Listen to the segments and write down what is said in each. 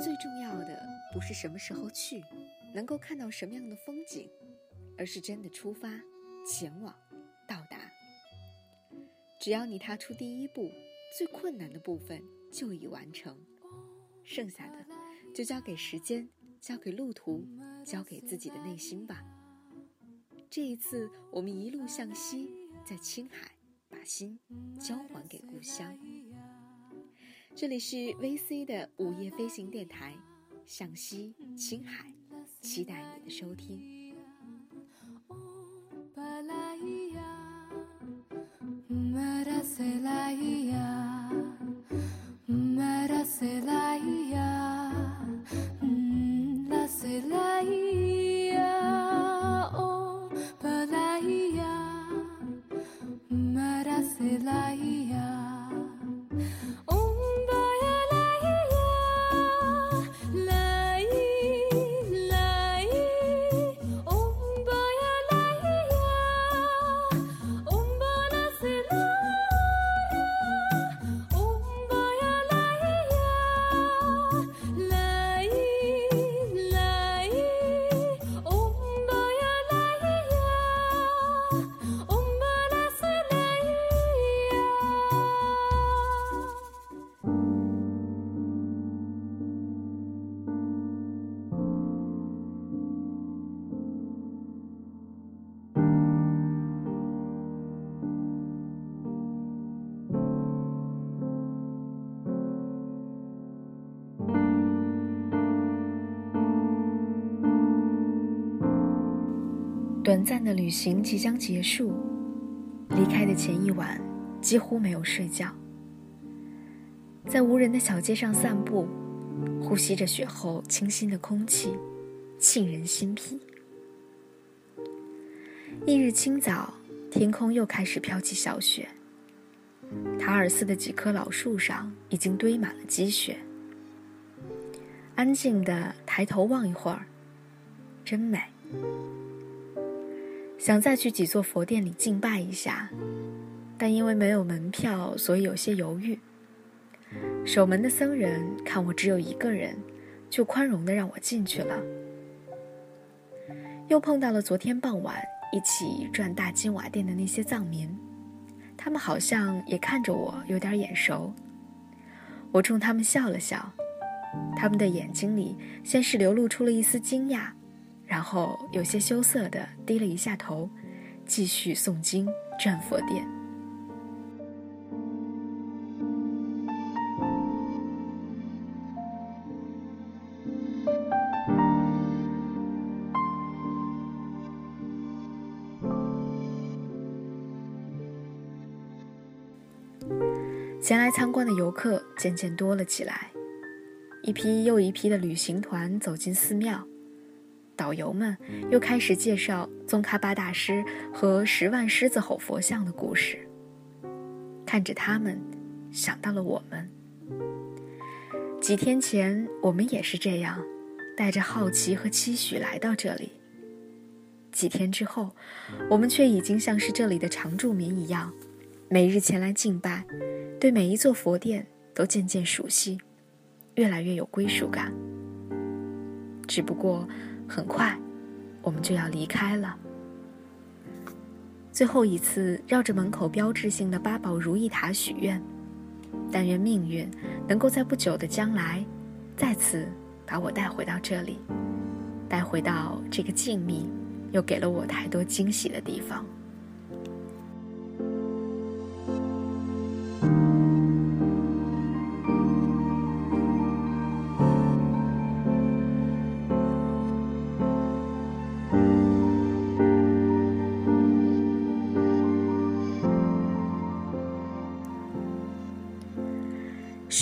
最重要的不是什么时候去，能够看到什么样的风景，而是真的出发、前往、到达。只要你踏出第一步，最困难的部分就已完成，剩下的就交给时间、交给路途、交给自己的内心吧。这一次，我们一路向西，在青海把心交还给故乡。这里是 VC 的午夜飞行电台，向西青海，期待你的收听。短暂的旅行即将结束，离开的前一晚几乎没有睡觉，在无人的小街上散步，呼吸着雪后清新的空气，沁人心脾。翌日清早，天空又开始飘起小雪，塔尔寺的几棵老树上已经堆满了积雪。安静的抬头望一会儿，真美。想再去几座佛殿里敬拜一下，但因为没有门票，所以有些犹豫。守门的僧人看我只有一个人，就宽容的让我进去了。又碰到了昨天傍晚一起转大金瓦店的那些藏民，他们好像也看着我有点眼熟。我冲他们笑了笑，他们的眼睛里先是流露出了一丝惊讶。然后有些羞涩的低了一下头，继续诵经转佛殿。前来参观的游客渐渐多了起来，一批又一批的旅行团走进寺庙。导游们又开始介绍宗喀巴大师和十万狮子吼佛像的故事。看着他们，想到了我们。几天前，我们也是这样，带着好奇和期许来到这里。几天之后，我们却已经像是这里的常住民一样，每日前来敬拜，对每一座佛殿都渐渐熟悉，越来越有归属感。只不过。很快，我们就要离开了。最后一次绕着门口标志性的八宝如意塔许愿，但愿命运能够在不久的将来，再次把我带回到这里，带回到这个静谧又给了我太多惊喜的地方。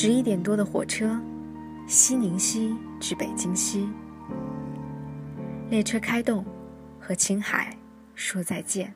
十一点多的火车，西宁西至北京西。列车开动，和青海说再见。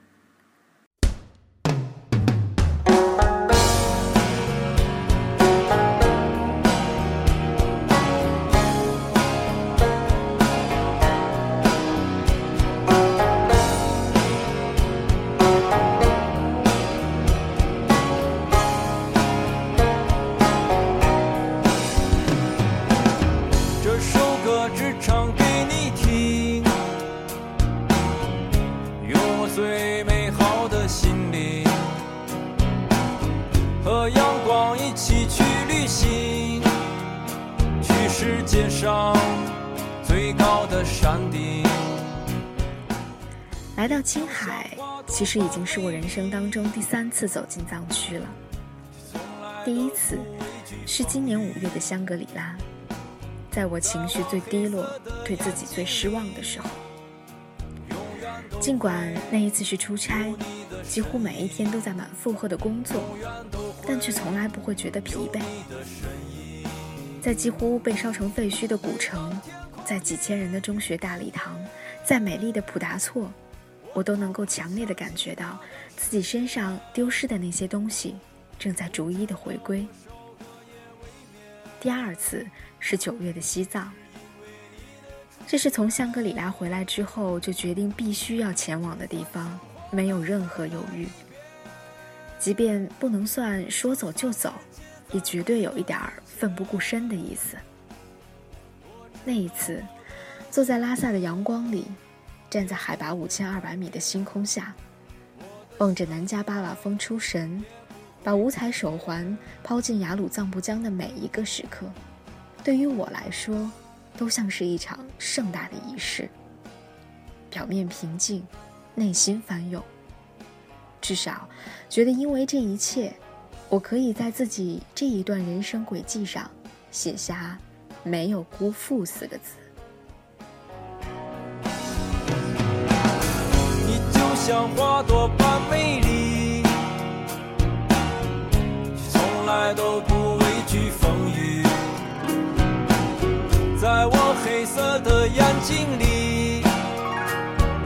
来到青海，其实已经是我人生当中第三次走进藏区了。第一次是今年五月的香格里拉，在我情绪最低落、对自己最失望的时候。尽管那一次是出差，几乎每一天都在满负荷的工作，但却从来不会觉得疲惫。在几乎被烧成废墟的古城，在几千人的中学大礼堂，在美丽的普达措。我都能够强烈的感觉到，自己身上丢失的那些东西，正在逐一的回归。第二次是九月的西藏，这是从香格里拉回来之后就决定必须要前往的地方，没有任何犹豫。即便不能算说走就走，也绝对有一点儿奋不顾身的意思。那一次，坐在拉萨的阳光里。站在海拔五千二百米的星空下，望着南迦巴瓦峰出神，把五彩手环抛进雅鲁藏布江的每一个时刻，对于我来说，都像是一场盛大的仪式。表面平静，内心翻涌。至少，觉得因为这一切，我可以在自己这一段人生轨迹上，写下“没有辜负”四个字。像花朵般美丽，从来都不畏惧风雨。在我黑色的眼睛里，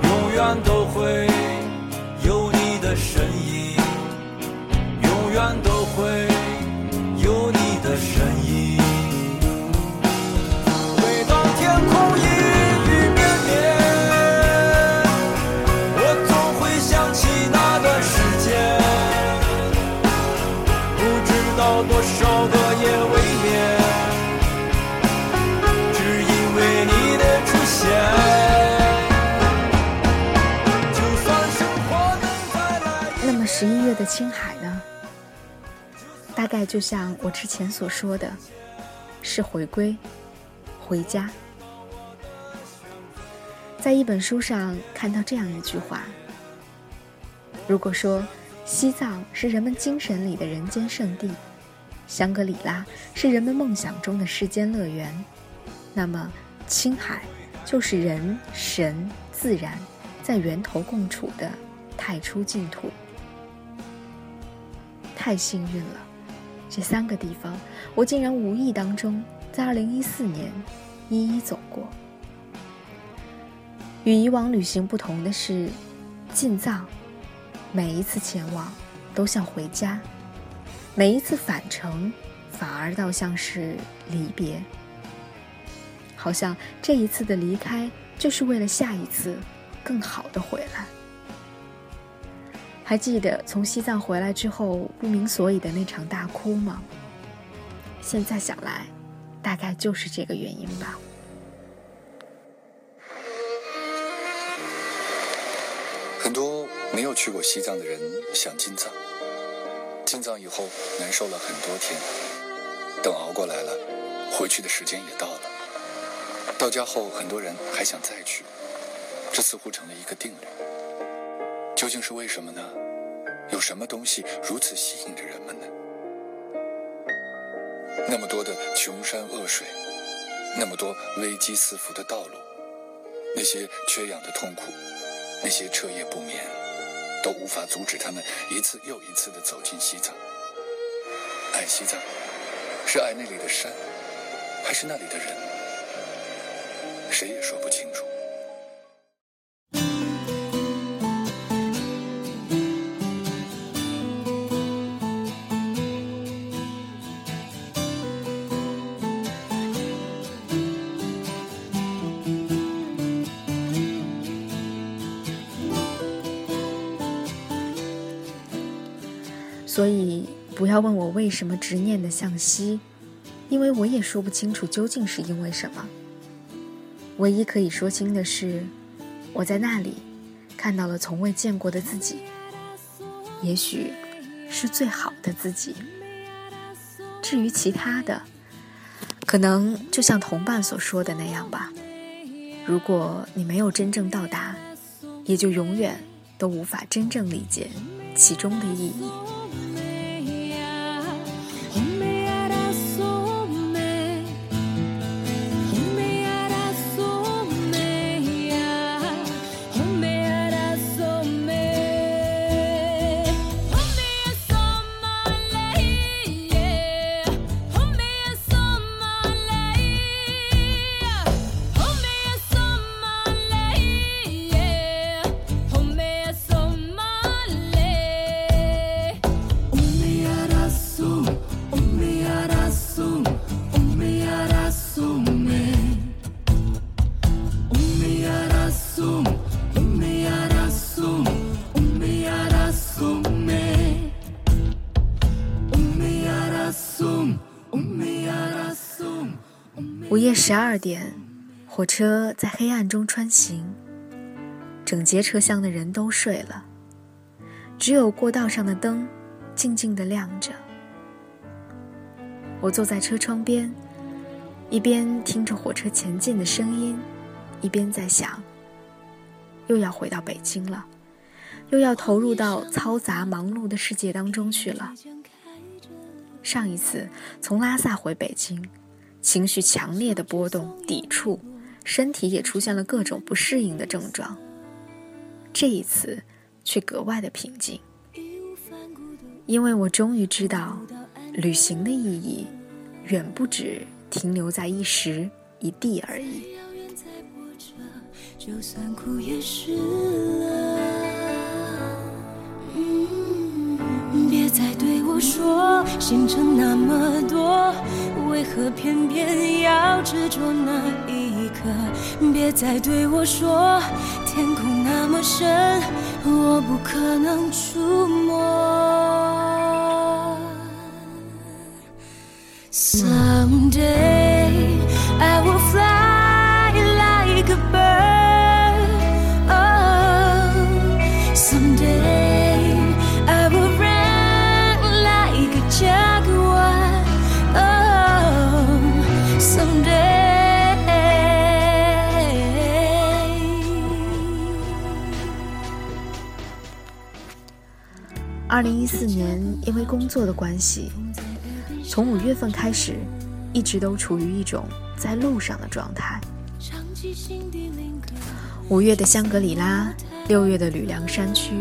永远都会有你的身影，永远都会有你的身影。那么十一月的青海呢，大概就像我之前所说的，是回归，回家。在一本书上看到这样一句话：如果说西藏是人们精神里的人间圣地，香格里拉是人们梦想中的世间乐园，那么青海就是人神自然在源头共处的太初净土。太幸运了，这三个地方，我竟然无意当中在二零一四年一一走过。与以往旅行不同的是，进藏，每一次前往都像回家，每一次返程反而倒像是离别。好像这一次的离开，就是为了下一次更好的回来。还记得从西藏回来之后不明所以的那场大哭吗？现在想来，大概就是这个原因吧。很多没有去过西藏的人想进藏，进藏以后难受了很多天，等熬过来了，回去的时间也到了。到家后，很多人还想再去，这似乎成了一个定律。究竟是为什么呢？有什么东西如此吸引着人们呢？那么多的穷山恶水，那么多危机四伏的道路，那些缺氧的痛苦，那些彻夜不眠，都无法阻止他们一次又一次的走进西藏。爱西藏，是爱那里的山，还是那里的人？谁也说不清楚。所以，不要问我为什么执念的向西，因为我也说不清楚究竟是因为什么。唯一可以说清的是，我在那里看到了从未见过的自己，也许是最好的自己。至于其他的，可能就像同伴所说的那样吧。如果你没有真正到达，也就永远都无法真正理解其中的意义。十二点，火车在黑暗中穿行，整节车厢的人都睡了，只有过道上的灯静静地亮着。我坐在车窗边，一边听着火车前进的声音，一边在想：又要回到北京了，又要投入到嘈杂忙碌的世界当中去了。上一次从拉萨回北京。情绪强烈的波动，抵触，身体也出现了各种不适应的症状。这一次却格外的平静，因为我终于知道，旅行的意义远不止停留在一时一地而已。别说，星辰那么多。为何偏偏要执着那一刻？别再对我说，天空那么深，我不可能触摸。Someday 二零一四年，因为工作的关系，从五月份开始，一直都处于一种在路上的状态。五月的香格里拉，六月的吕梁山区，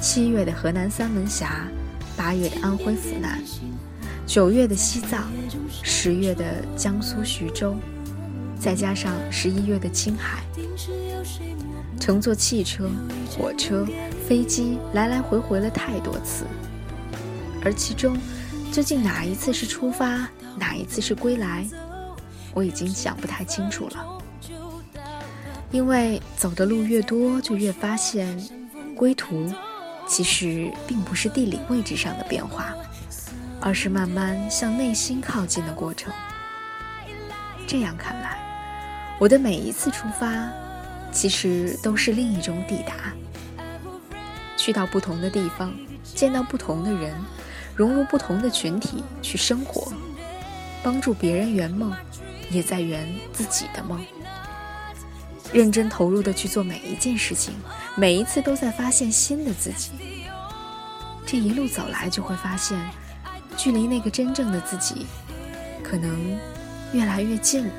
七月的河南三门峡，八月的安徽阜南，九月的西藏，十月的江苏徐州，再加上十一月的青海，乘坐汽车、火车。飞机来来回回了太多次，而其中究竟哪一次是出发，哪一次是归来，我已经想不太清楚了。因为走的路越多，就越发现，归途其实并不是地理位置上的变化，而是慢慢向内心靠近的过程。这样看来，我的每一次出发，其实都是另一种抵达。去到不同的地方，见到不同的人，融入不同的群体去生活，帮助别人圆梦，也在圆自己的梦。认真投入的去做每一件事情，每一次都在发现新的自己。这一路走来，就会发现，距离那个真正的自己，可能越来越近了。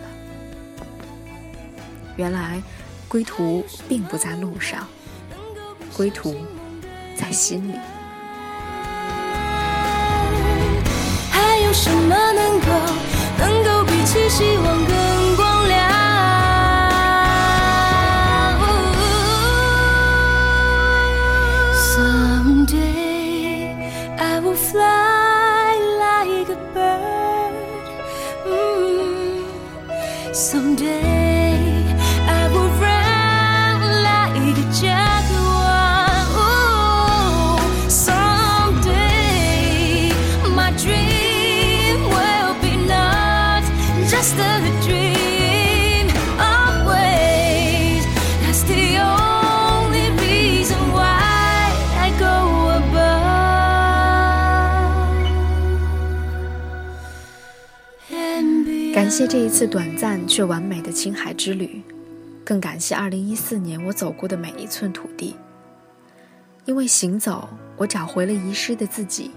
原来，归途并不在路上，归途。在心里，还有什么能感谢这一次短暂却完美的青海之旅，更感谢2014年我走过的每一寸土地。因为行走，我找回了遗失的自己，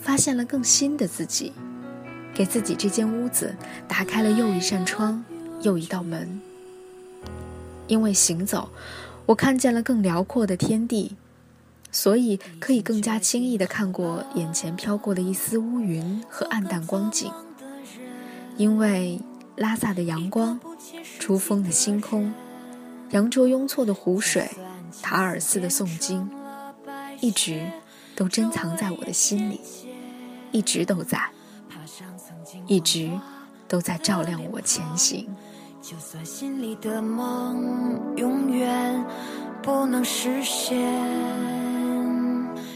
发现了更新的自己，给自己这间屋子打开了又一扇窗，又一道门。因为行走，我看见了更辽阔的天地，所以可以更加轻易地看过眼前飘过的一丝乌云和暗淡光景。因为拉萨的阳光，珠峰的星空，羊卓雍措的湖水，塔尔寺的诵经，一直都珍藏在我的心里，一直都在，一直都在照亮我前行。就算心里的梦永远不能实现，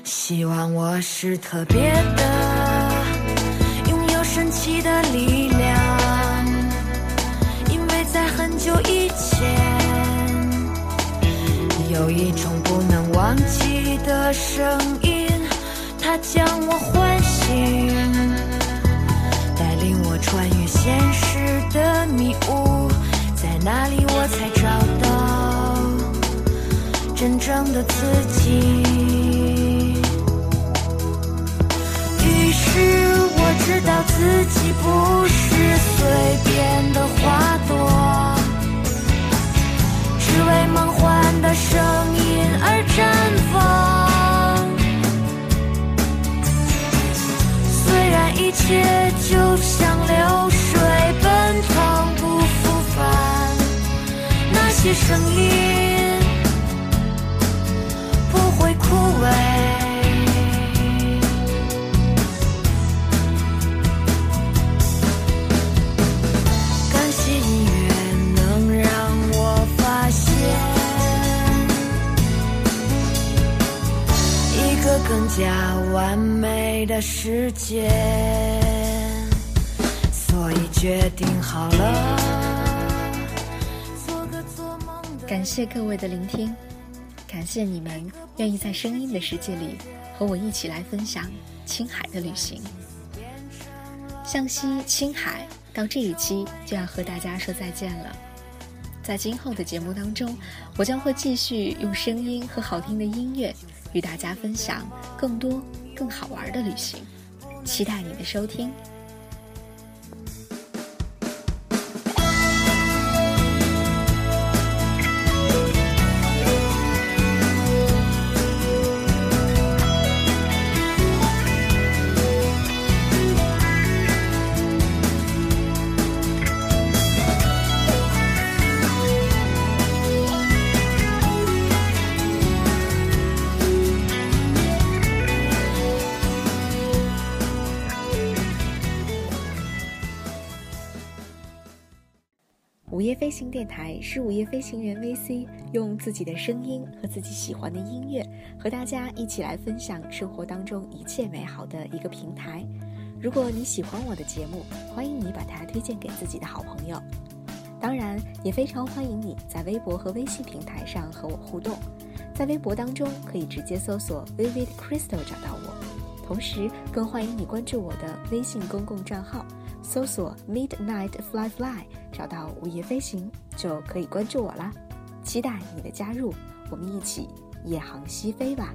希望我是特别的，拥有神奇的力量，久以前，有一种不能忘记的声音，它将我唤醒，带领我穿越现实的迷雾。在哪里我才找到真正的自己？于是我知道自己不是随便的花朵，只为梦幻的声音而绽放。虽然一切就像流水奔腾不复返，那。些声音不会枯萎。更加完美的世界，所以决定好了。感谢各位的聆听，感谢你们愿意在声音的世界里和我一起来分享青海的旅行。向西青海到这一期就要和大家说再见了。在今后的节目当中，我将会继续用声音和好听的音乐与大家分享更多更好玩的旅行，期待你的收听。电台是午夜飞行员 VC 用自己的声音和自己喜欢的音乐，和大家一起来分享生活当中一切美好的一个平台。如果你喜欢我的节目，欢迎你把它推荐给自己的好朋友。当然，也非常欢迎你在微博和微信平台上和我互动。在微博当中可以直接搜索 Vivid Crystal 找到我，同时更欢迎你关注我的微信公共账号。搜索 Midnight Fly Fly，找到午夜飞行就可以关注我啦。期待你的加入，我们一起夜航西飞吧。